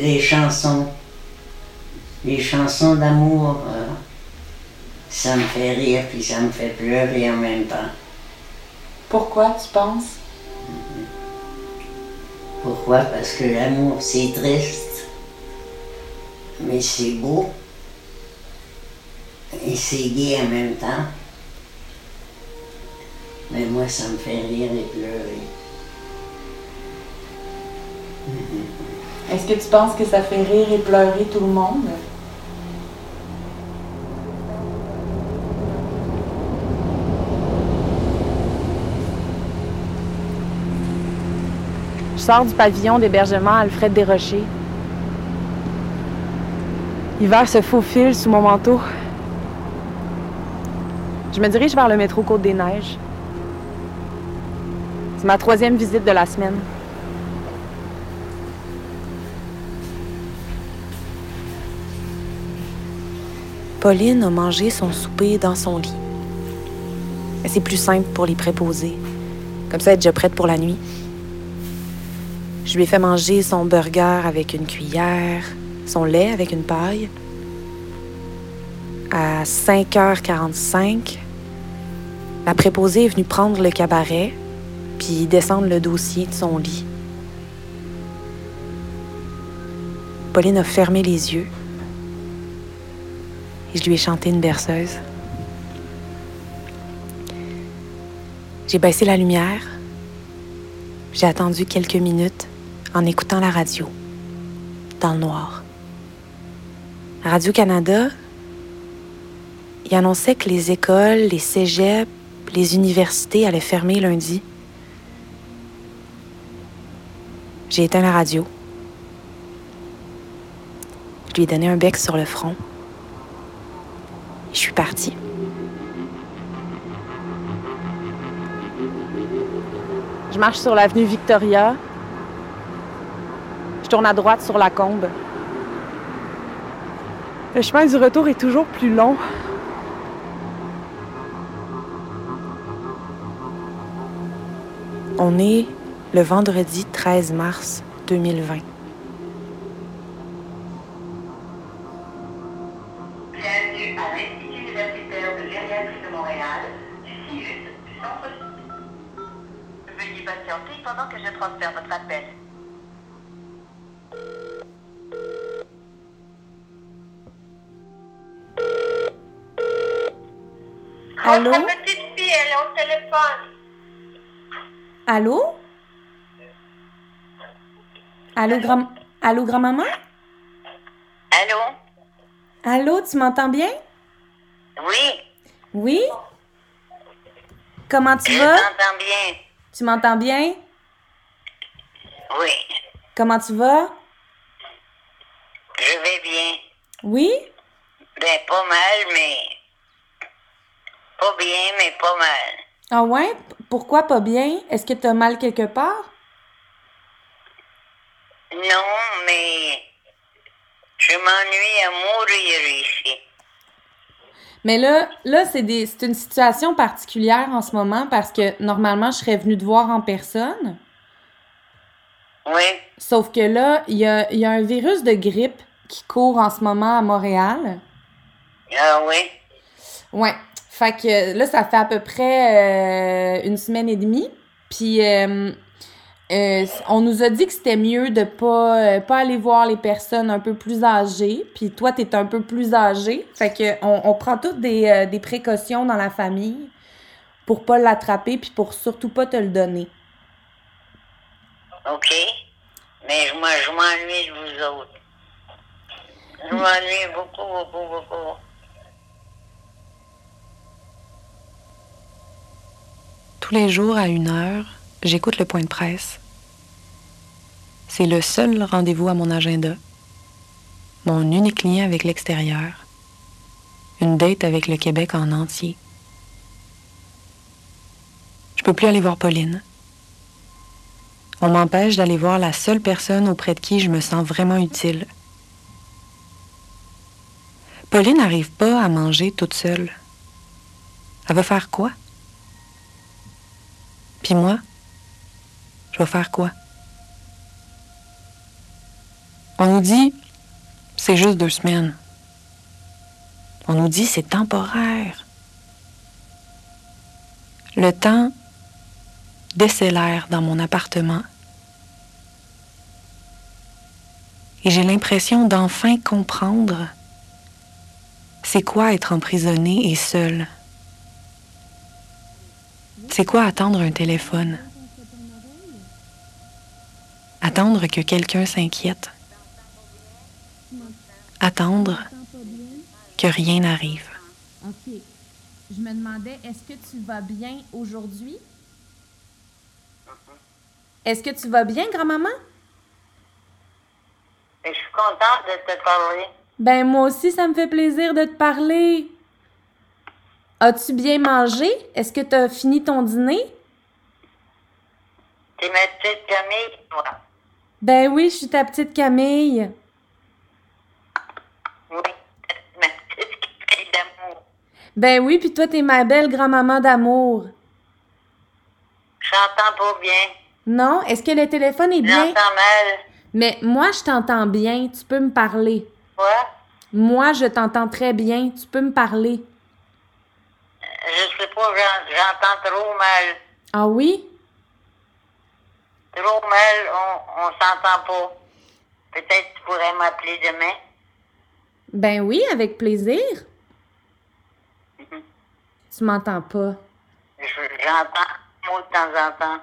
les chansons. Les chansons d'amour, euh, ça me fait rire puis ça me fait pleurer en même temps. Pourquoi tu penses? Pourquoi? Parce que l'amour, c'est triste, mais c'est beau. Et c'est gai en même temps. Mais moi, ça me fait rire et pleurer. Est-ce que tu penses que ça fait rire et pleurer tout le monde? Je sors du pavillon d'hébergement Alfred Desrochers. L'hiver se faufile sous mon manteau. Je me dirige vers le métro Côte-des-Neiges. C'est ma troisième visite de la semaine. Pauline a mangé son souper dans son lit. C'est plus simple pour les préposer. Comme ça, elle déjà prête pour la nuit. Je lui ai fait manger son burger avec une cuillère, son lait avec une paille. À 5h45, la préposée est venue prendre le cabaret puis descendre le dossier de son lit. Pauline a fermé les yeux je lui ai chanté une berceuse. J'ai baissé la lumière. J'ai attendu quelques minutes en écoutant la radio, dans le noir. Radio-Canada, il annonçait que les écoles, les cégeps, les universités allaient fermer lundi. J'ai éteint la radio. Je lui ai donné un bec sur le front. Je suis partie. Je marche sur l'avenue Victoria. Je tourne à droite sur la combe. Le chemin du retour est toujours plus long. On est le vendredi 13 mars 2020. À l'Institut universitaire de gériatrie de Montréal, du CIUS, du Centre Veuillez patienter pendant que je transfère votre appel. Allô? Votre petite fille, elle est au téléphone. Allô? Allô, grand... Allô, grand-maman? Allô? Tu m'entends bien? Oui, Oui? Comment tu je vas? t'entends bien. Tu m'entends bien? Oui, Comment tu vas? je vais bien. Oui? Ben, pas mal, mais... Pas bien, mais pas mal. Ah ouais? Pourquoi pas bien? Est-ce que tu as mal quelque part? Non, mais... Je m'ennuie à mourir ici. Mais là, là c'est des- c'est une situation particulière en ce moment parce que normalement, je serais venue te voir en personne. Oui, Sauf que là, il y a, y a un virus de grippe qui court en ce moment à Montréal. ah oui? Ouais. Fait que là, ça fait à peu près euh, une semaine et demie. Puis euh, euh, on nous a dit que c'était mieux de pas, euh, pas aller voir les personnes un peu plus âgées. Puis toi, t'es un peu plus âgé. Fait que on, on prend toutes des, euh, des précautions dans la famille pour pas l'attraper puis pour surtout pas te le donner. OK. Mais moi, je m'ennuie de vous autres. Je m'ennuie beaucoup, beaucoup, beaucoup. Tous les jours à une heure, j'écoute le point de presse. C'est le seul rendez-vous à mon agenda. Mon unique lien avec l'extérieur. Une date avec le Québec en entier. Je peux plus aller voir Pauline. On m'empêche d'aller voir la seule personne auprès de qui je me sens vraiment utile. Pauline n'arrive pas à manger toute seule. Elle va faire quoi? Puis moi, je vais faire quoi? On nous dit, c'est juste deux semaines. On nous dit, c'est temporaire. Le temps décélère dans mon appartement. Et j'ai l'impression d'enfin comprendre c'est quoi être emprisonné et seul. C'est quoi attendre un téléphone? Attendre que quelqu'un s'inquiète. Attendre que rien n'arrive. OK. Je me demandais, est-ce que tu vas bien aujourd'hui? Est-ce que tu vas bien, grand-maman? Et je suis contente de te parler. Ben, moi aussi, ça me fait plaisir de te parler. As-tu bien mangé? Est-ce que tu as fini ton dîner? T'es ma petite Camille, toi. Ben oui, je suis ta petite Camille. Oui, ma petite Camille d'amour. Ben oui, puis toi, t'es ma belle grand-maman d'amour. J'entends pas bien. Non? Est-ce que le téléphone est bien? J'entends mal. Mais moi, je t'entends bien. Tu peux me parler. Quoi? Moi, je t'entends très bien. Tu peux me parler. Je sais pas, j'en- j'entends trop mal. Ah oui? Trop mal, on, on s'entend pas. Peut-être que tu pourrais m'appeler demain. Ben oui, avec plaisir. Tu m'entends pas. Je- J'entends un mot de temps en temps.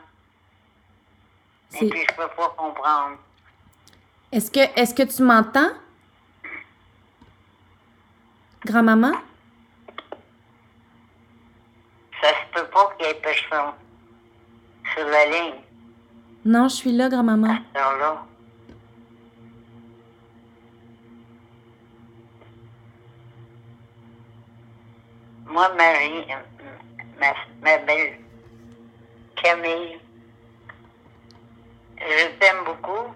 Et puis je peux pas comprendre. Est-ce que, est-ce que tu m'entends? Grand-maman? Ça se peut pas qu'il y ait personne sur la ligne, Non, je suis là, grand-maman. alors. Moi, Marie, euh, ma, ma belle Camille, je t'aime beaucoup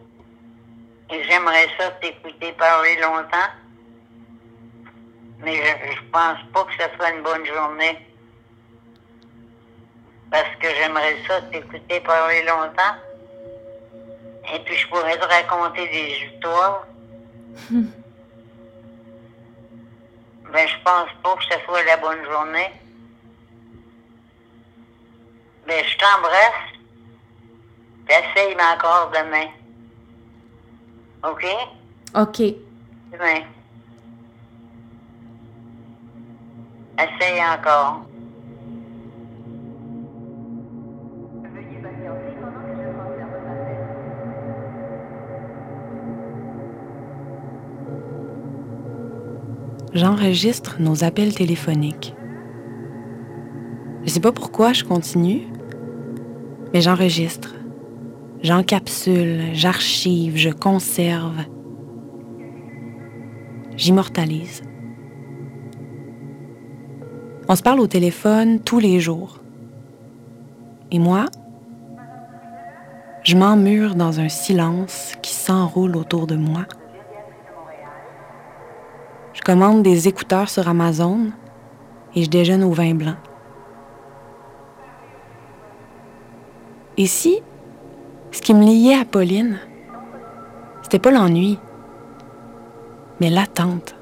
et j'aimerais ça t'écouter parler longtemps, mais je, je pense pas que ce soit une bonne journée. Parce que j'aimerais ça t'écouter parler longtemps. Et puis je pourrais te raconter des histoires. ben, je pense pas que ce soit la bonne journée. Ben, je t'embrasse. Essaye encore demain. OK? OK. Demain. Essaye encore. J'enregistre nos appels téléphoniques. Je sais pas pourquoi je continue, mais j'enregistre. J'encapsule, j'archive, je conserve. J'immortalise. On se parle au téléphone tous les jours. Et moi, je m'emmure dans un silence qui s'enroule autour de moi. Je commande des écouteurs sur Amazon et je déjeune au vin blanc. Et si ce qui me liait à Pauline, c'était pas l'ennui, mais l'attente.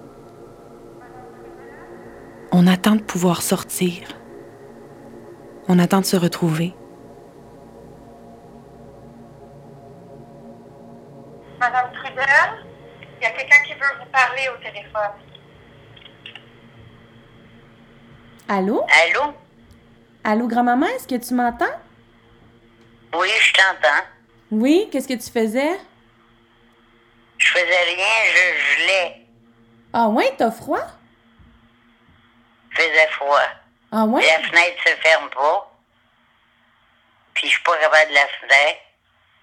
On attend de pouvoir sortir. On attend de se retrouver. Madame Trudel, il y a quelqu'un qui veut vous parler au téléphone. Allô? Allô? Allô, grand-maman, est-ce que tu m'entends? Oui, je t'entends. Oui, qu'est-ce que tu faisais? Je faisais rien, je gelais. Ah ouais, t'as froid? faisait froid. Ah ouais? La fenêtre se ferme pas. Puis je suis pas capable de la fenêtre.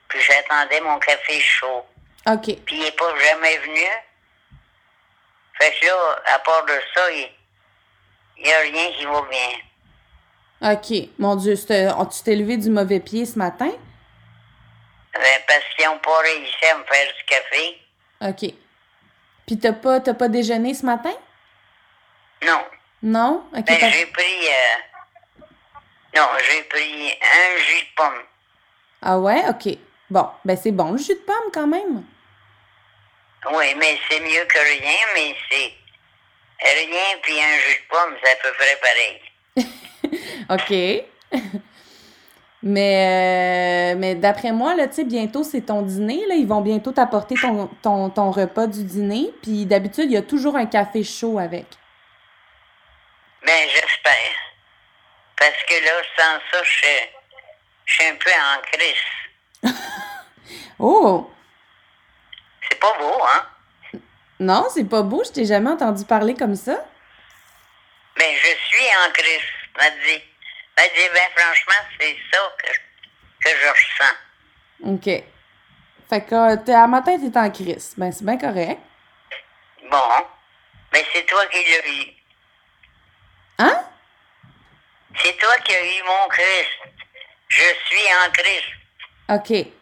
Puis j'attendais mon café chaud. OK. Puis il est pas jamais venu. Fait que là, à part de ça, il il y a rien qui va bien. OK. Mon Dieu, oh, tu t'es levé du mauvais pied ce matin? Ben, parce qu'ils ont pas réussi à me faire du café. OK. Puis t'as pas, t'as pas déjeuné ce matin? Non. Non? OK. Ben, j'ai pris... euh, Non, j'ai pris un jus de pomme. Ah ouais? OK. Bon, ben c'est bon, le jus de pomme quand même. Oui, mais c'est mieux que rien, mais c'est rien puis un jus de pomme, c'est à peu près pareil. OK. mais euh, mais d'après moi, là, tu sais, bientôt, c'est ton dîner. Là. Ils vont bientôt t'apporter ton, ton, ton repas du dîner. Puis d'habitude, il y a toujours un café chaud avec. Ben, j'espère. Parce que là, sans ça, je suis un peu en crise. Oh! C'est pas beau, hein? Non, c'est pas beau. Je t'ai jamais entendu parler comme ça. Ben, je suis en crise, m'a dit. M'a dit, ben, franchement, c'est ça que, que je ressens. OK. Fait que euh, t'es- à matin, t'es en crise. Ben, c'est bien correct. Bon. Mais c'est toi qui l'as eu. Hein? C'est toi qui as eu mon Christ. Je suis en Christ. OK.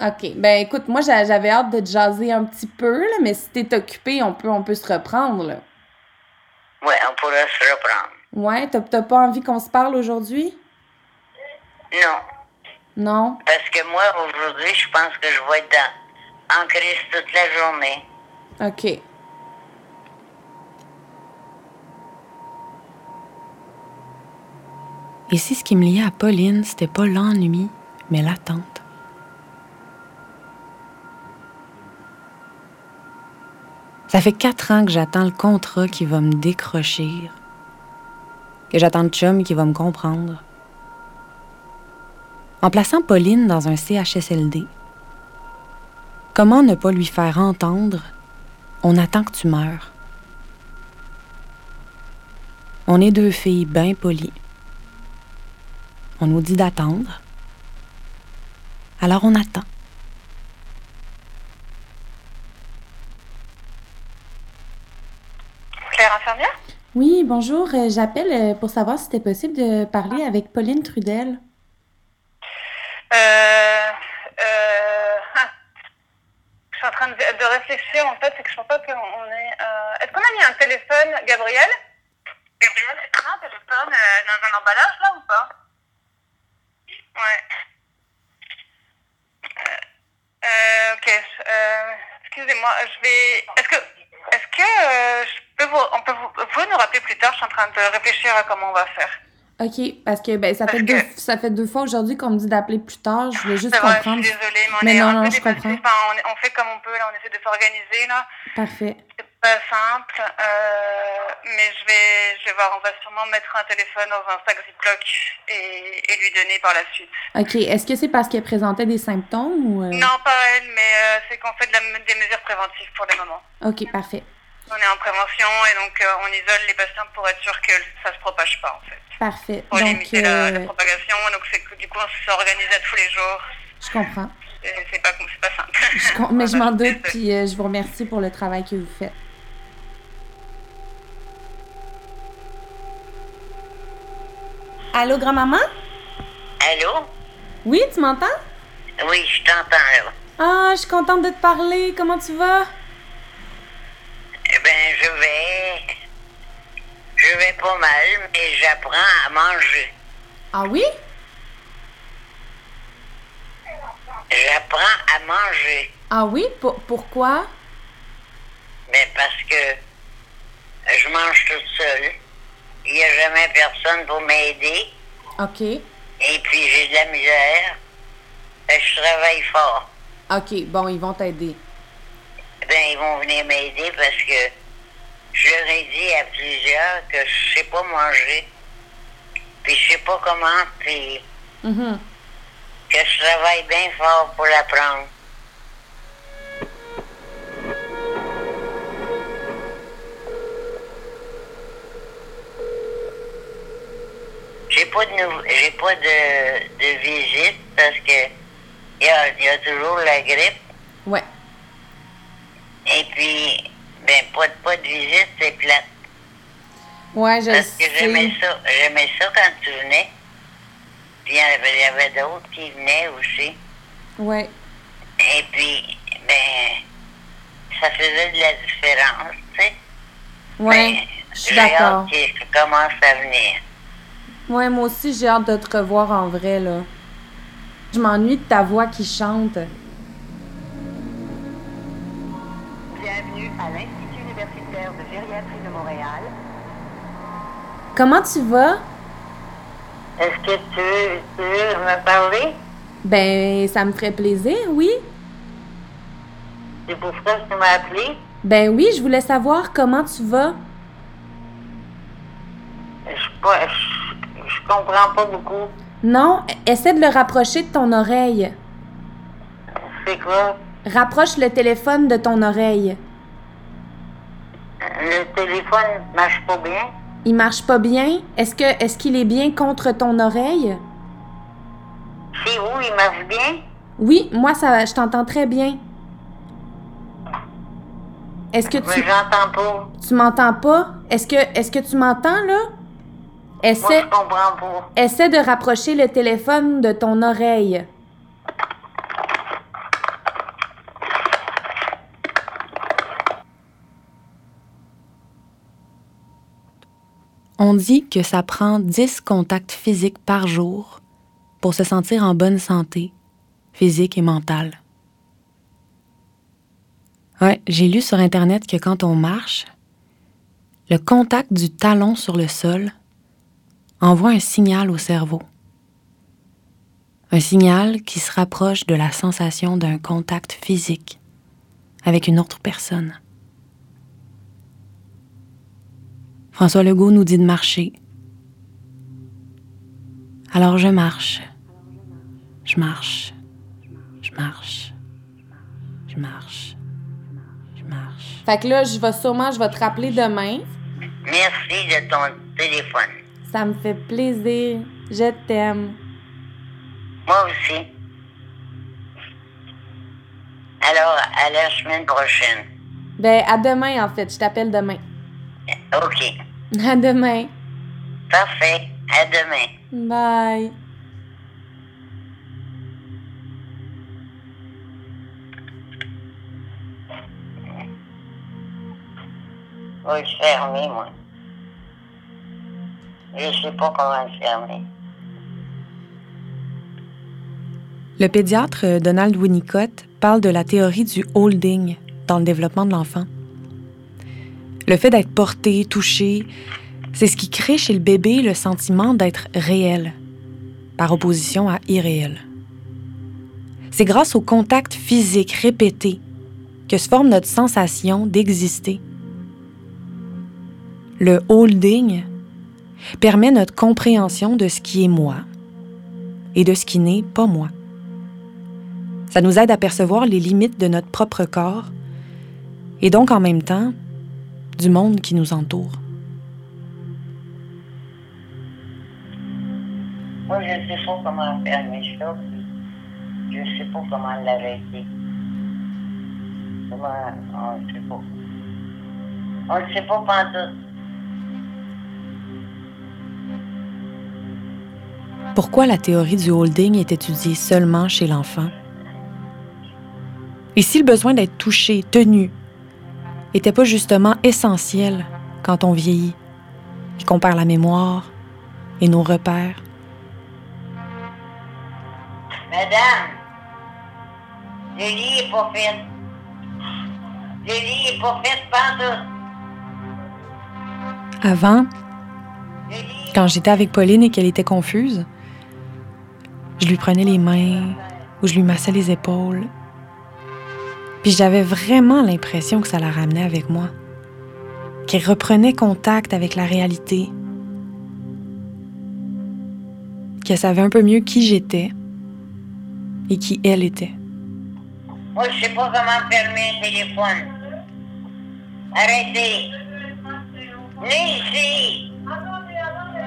OK. Ben, écoute, moi, j'a- j'avais hâte de te jaser un petit peu, là, mais si t'es occupé, on peut, on peut se reprendre, là. Ouais, on pourra se reprendre. Ouais, t'as t'as pas envie qu'on se parle aujourd'hui? Non. Non? Parce que moi, aujourd'hui, je pense que je vais être dans, en Christ toute la journée. OK. Et si ce qui me liait à Pauline, c'était pas l'ennui, mais l'attente? Ça fait quatre ans que j'attends le contrat qui va me décrocher, que j'attends le chum qui va me comprendre. En plaçant Pauline dans un CHSLD, comment ne pas lui faire entendre On attend que tu meurs. On est deux filles bien polies. On nous dit d'attendre. Alors on attend. Oui, bonjour. euh, J'appelle euh, pour savoir si c'était possible de parler avec Pauline Trudel. Euh, euh, ah. je suis en train de, de réfléchir, en fait, c'est que je pense pas qu'on est... euh, Est-ce qu'on a mis un téléphone, Gabriel? Gabriel, est-ce qu'on a un téléphone euh, dans un emballage, là, ou pas? Ouais. Ok, euh, excusez-moi, je vais... Est-ce que... Est-ce que euh, je peux vous... On peut vous... Vous pouvez nous rappeler plus tard, je suis en train de réfléchir à comment on va faire. OK, parce que ben, ça, Parce fait que- deux, ça fait deux fois aujourd'hui qu'on me dit d'appeler plus tard. Je voulais juste vrai, je suis désolée, mais on Mais est non, un non, peu je comprends. Enfin, on, fait comme on peut, là, on essaie de s'organiser, là. Parfait. C'est pas simple, euh, mais je vais, je vais voir, on va sûrement mettre un téléphone dans un sac Ziploc et, et lui donner par la suite. OK, est-ce que c'est parce qu'elle présentait des symptômes ou... euh, Non, pas elle, mais euh, c'est qu'on fait de la- des mesures préventives pour le moment. OK, parfait. On est en prévention et donc euh, on isole les patients pour être sûr que ça se propage pas, en fait. Parfait. Pour Donc, limiter la, la euh, propagation, donc c'est que du coup on s'organise à tous les jours. je comprends. Et C'est pas, simple. Je com- mais je m'en doute, puis euh, je vous remercie pour le travail que vous faites. Allô, grand-maman? Allô? Oui, tu m'entends? Oui, je t'entends, là. Ah, je suis contente de te parler. Comment tu vas? Eh ben, je vais... Je vais pas mal, mais j'apprends à manger. Ah oui? J'apprends à manger. Ah oui? Pour- pourquoi? Mais parce que je mange toute seule. Il n'y a jamais personne pour m'aider. OK. Et puis j'ai de la misère. Que je travaille fort. OK, bon, ils vont t'aider. Ben, ils vont venir m'aider parce que je leur ai dit à plusieurs que je sais pas manger. Puis je sais pas comment, puis Mhm. que je travaille bien fort pour l'apprendre. J'ai pas de j'ai pas de, de visite parce que il y a, y a toujours la grippe. Ouais. Et puis, ben, pas de, pas de visite, c'est plate. Ouais, je Parce que j'aimais ça. J'aimais ça quand tu venais. Puis il y avait, d'autres qui venaient aussi. Ouais. Et puis, ben, ça faisait de la différence, tu sais. Ouais, Ben, je suis d'accord. qu'ils commencent à venir. Ouais, moi aussi, j'ai hâte de te revoir en vrai, là. Je m'ennuie de ta voix qui chante. Comment tu vas? Est-ce que tu veux, tu veux me parler? Ben, ça me ferait plaisir, oui. C'est pour ça que tu m'as appelé? Ben oui, je voulais savoir comment tu vas. Je, pas- je, je comprends pas beaucoup. Non, essaie de le rapprocher de ton oreille. C'est quoi? Rapproche le téléphone de ton oreille. Le téléphone marche pas bien? Il marche pas bien? Est-ce que est-ce qu'il est bien contre ton oreille? C'est où? Il marche bien? Oui, moi ça je t'entends très bien. Est-ce que Mais tu j'entends pas. tu m'entends pas? Est-ce que est-ce que tu m'entends là? Moi, Essaie je comprends pas. essaie de rapprocher le téléphone de ton oreille. On dit que ça prend 10 contacts physiques par jour pour se sentir en bonne santé, physique et mentale. Ouais, j'ai lu sur Internet que quand on marche, le contact du talon sur le sol envoie un signal au cerveau. Un signal qui se rapproche de la sensation d'un contact physique avec une autre personne. François Legault nous dit de marcher. Alors je marche. Je marche. Je marche. Je marche. Je marche. Fait que là, je vais sûrement je vais te rappeler demain. Merci de ton téléphone. Ça me fait plaisir. Je t'aime. Moi aussi. Alors, à la semaine prochaine. Ben à demain en fait, je t'appelle demain. OK. À demain. Parfait. À demain. Bye. Je vais le fermer, moi. Je sais pas comment le fermer. Le pédiatre euh, Donald Winnicott parle de la théorie du holding dans le développement de l'enfant. Le fait d'être porté, touché, c'est ce qui crée chez le bébé le sentiment d'être réel, par opposition à irréel. C'est grâce au contact physique répété que se forme notre sensation d'exister. Le holding permet notre compréhension de ce qui est moi et de ce qui n'est pas moi. Ça nous aide à percevoir les limites de notre propre corps et donc en même temps du monde qui nous entoure. Moi, je sais pas comment fermer ça. Je sais pas comment l'arrêter. Comment... On ne sait pas. On ne sait pas pantoute. Pourquoi la théorie du holding est étudiée seulement chez l'enfant? Et si le besoin d'être touché, tenu, était pas justement essentiel quand on vieillit et qu'on perd la mémoire et nos repères? Madame, le lit est pas fait. Le lit est pas fait. Avant, quand j'étais avec Pauline et qu'elle était confuse, je lui prenais les mains ou je lui massais les épaules. Puis j'avais vraiment l'impression que ça la ramenait avec moi, qu'elle reprenait contact avec la réalité, qu'elle savait un peu mieux qui j'étais et qui elle était. Moi, je sais pas comment fermer un téléphone. Arrêtez. Venez ici.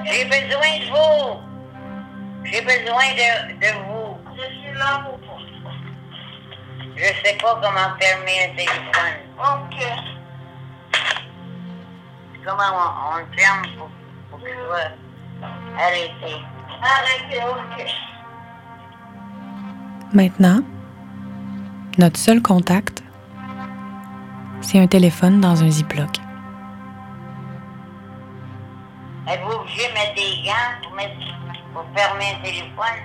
J'ai besoin de vous. J'ai besoin de, vous. Je suis là pour. Je sais pas comment fermer un téléphone. OK. Comment on, on le ferme pour, pour que ce soit arrêté? Arrêtez, OK. Maintenant, notre seul contact, c'est un téléphone dans un ziploc. Êtes-vous obligé de mettre des gants pour, mettre, pour fermer un téléphone?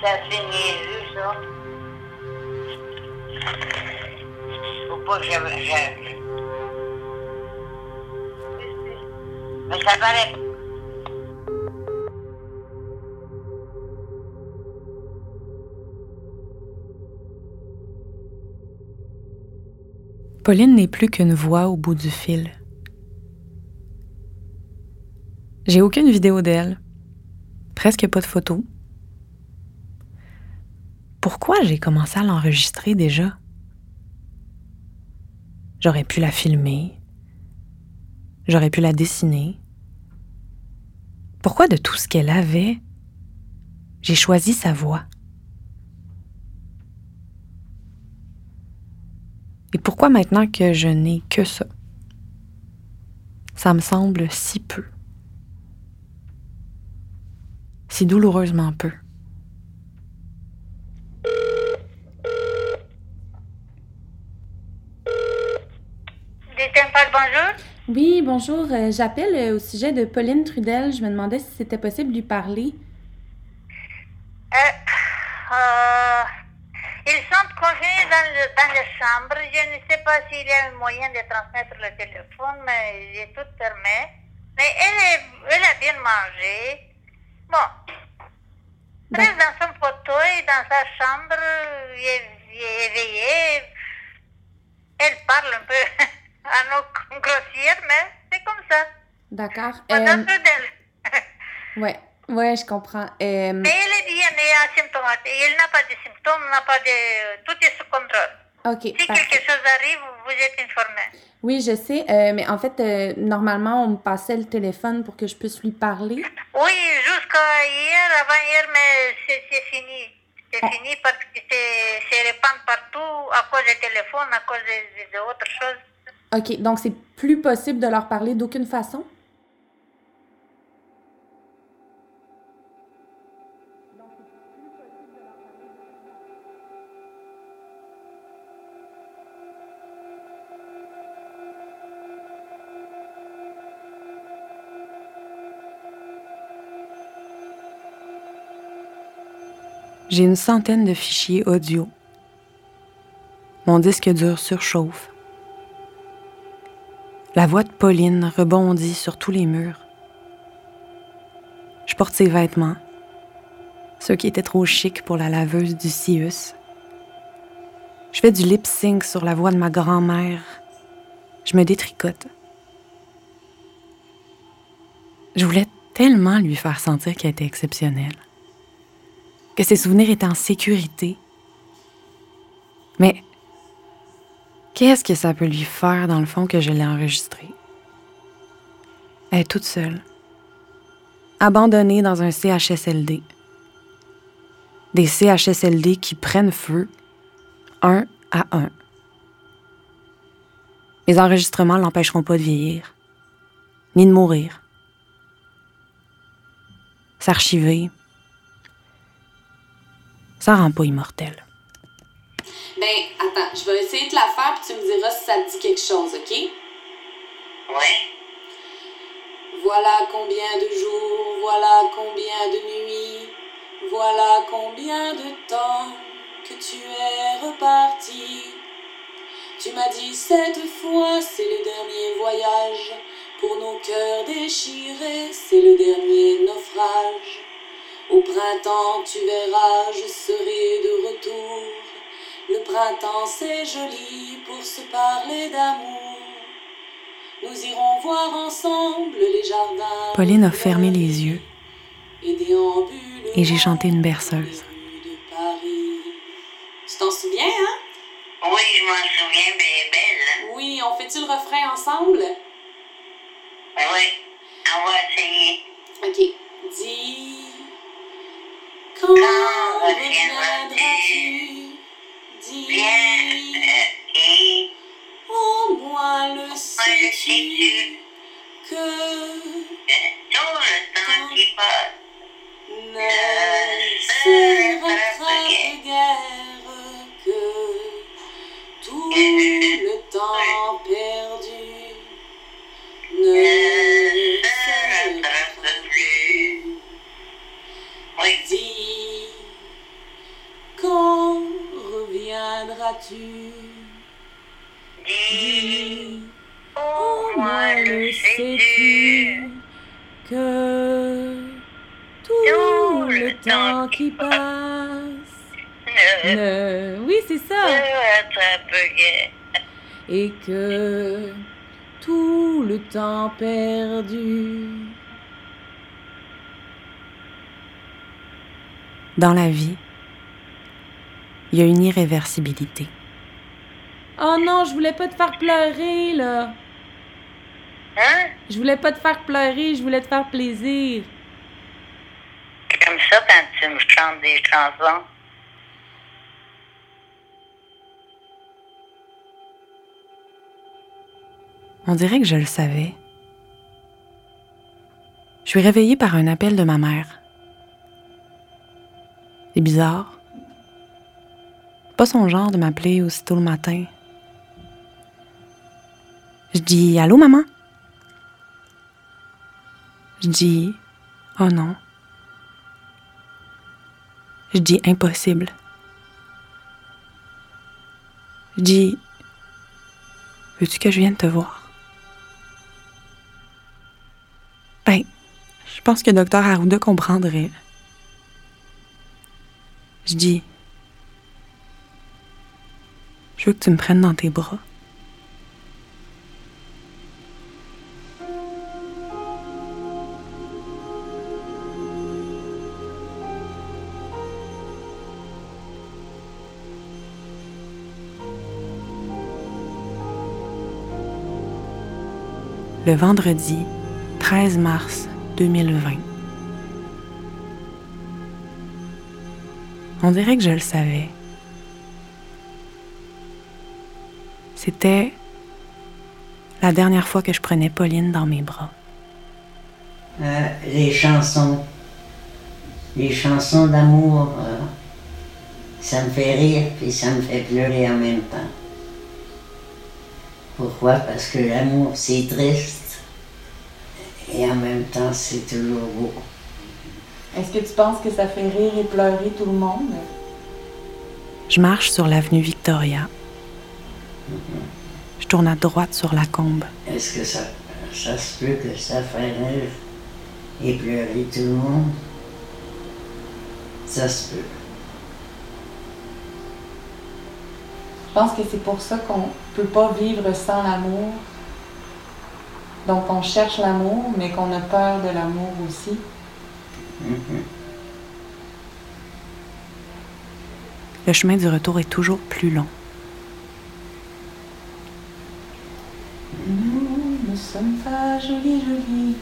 C'est assez niaiseux, ça. Pauline n'est plus qu'une voix au bout du fil. J'ai aucune vidéo d'elle, presque pas de photos. Pourquoi j'ai commencé à l'enregistrer déjà? J'aurais pu la filmer, j'aurais pu la dessiner. Pourquoi de tout ce qu'elle avait, j'ai choisi sa voix? Et pourquoi maintenant que je n'ai que ça? Ça me semble si peu. Si douloureusement peu. Dites pas bonjour. Oui, bonjour. euh, J'appelle euh, au sujet de Pauline Trudel. Je me demandais si c'était possible de lui parler. Euh, ils sont confinés dans, le, dans la chambre. Je ne sais pas s'il y a un moyen de transmettre le téléphone, mais il est tout fermé. Mais elle, est, elle a bien mangé. Bon. Reste dans son fauteuil, dans sa chambre, il est, il est éveillée. Elle parle un peu à nos grossière, mais c'est comme ça. D'accord. Madame Euh, Trudel. ouais, ouais, je comprends. Euh, Mais elle est bien, elle est asymptomatique. Elle n'a pas de symptômes, n'a pas de... Tout est sous contrôle. ok. Si parfait. quelque chose arrive, vous êtes informé. Oui, je sais, euh, mais en fait, euh, normalement, on me passait le téléphone pour que je puisse lui parler. Oui, jusqu'à hier, avant-hier, mais c'est fini. C'est Ah. fini parce que c'est c'est répand partout à cause du téléphone, à cause de, de, de autre chose. Ok, donc c'est plus possible de leur parler d'aucune façon? J'ai une centaine de fichiers audio. Mon disque dur surchauffe. La voix de Pauline rebondit sur tous les murs. Je porte ses vêtements, ceux qui étaient trop chics pour la laveuse du Sius. Je fais du lip sync sur la voix de ma grand-mère. Je me détricote. Je voulais tellement lui faire sentir qu'elle était exceptionnelle que ses souvenirs étaient en sécurité. Mais qu'est-ce que ça peut lui faire dans le fond que je l'ai enregistré? Elle est toute seule, abandonnée dans un CHSLD. Des CHSLD qui prennent feu, un à un. Les enregistrements l'empêcheront pas de vieillir, ni de mourir. S'archiver, ça rend pas immortel. Ben, attends, je vais essayer de la faire, puis tu me diras si ça te dit quelque chose, OK? Oui. Voilà combien de jours, voilà combien de nuits, voilà combien de temps que tu es reparti. Tu m'as dit cette fois, c'est le dernier voyage. Pour nos cœurs déchirés, c'est le dernier naufrage. Au printemps, tu verras, je serai de retour. Le printemps, c'est joli pour se parler d'amour. Nous irons voir ensemble les jardins. Pauline a fermé les yeux et j'ai chanté une berceuse. Tu t'en souviens, hein? Oui, je m'en souviens, mais elle est belle, hein? Oui, on fait-tu le refrain ensemble? Oui. On va essayer. Ok. Dis. Quand Quand reviendras-tu? Et Au moins le sais-tu que tout le temps qui passe, ne se rattrape guère que tout le temps perdu ne se rattrape plus. Dis, quand reviendras-tu Dis, au moins le sais-tu, que tout le temps qui passe ne. Oui, c'est ça. Et que tout le temps perdu Dans la vie, il y a une irréversibilité. Oh non, je voulais pas te faire pleurer, là. Hein? Je voulais pas te faire pleurer, je voulais te faire plaisir. C'est comme ça quand tu me chantes des chansons. On dirait que je le savais. Je suis réveillée par un appel de ma mère. C'est bizarre. Pas son genre de m'appeler aussitôt le matin. Je dis Allô, maman? Je dis Oh non. Je dis Impossible. Je dis Veux-tu que je vienne te voir? Ben, je pense que Docteur Arruda comprendrait. Je dis Je veux que tu me prennes dans tes bras. Le vendredi 13 mars 2020. On dirait que je le savais. C'était la dernière fois que je prenais Pauline dans mes bras. Euh, les chansons, les chansons d'amour, euh, ça me fait rire puis ça me fait pleurer en même temps. Pourquoi? Parce que l'amour, c'est triste et en même temps, c'est toujours beau. Est-ce que tu penses que ça fait rire et pleurer tout le monde? Je marche sur l'avenue Victoria. Je tourne à droite sur la combe. Est-ce que ça, ça se peut que ça fait rire et pleurer tout le monde? Ça se peut. Je pense que c'est pour ça qu'on peut pas vivre sans l'amour. Donc on cherche l'amour, mais qu'on a peur de l'amour aussi. Le chemin du retour est toujours plus long. Nous ne sommes pas jolis, jolis.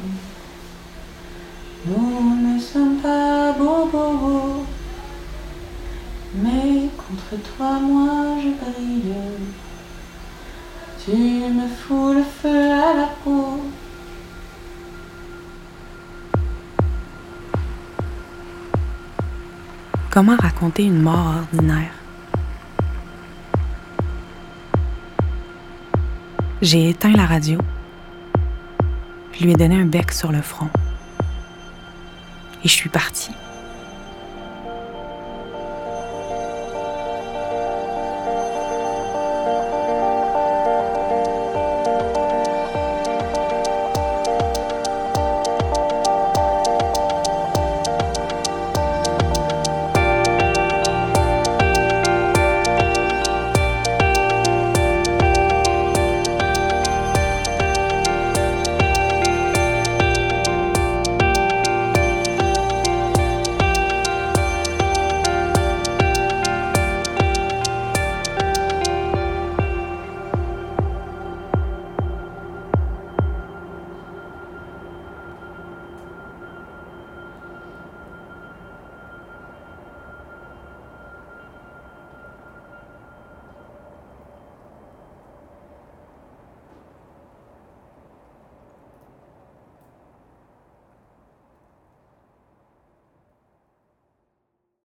Nous ne sommes pas beaux, beaux, beaux. Mais contre toi, moi, je brille. Tu me fous le feu à la peau. Comment raconter une mort ordinaire? J'ai éteint la radio. Je lui ai donné un bec sur le front. Et je suis partie.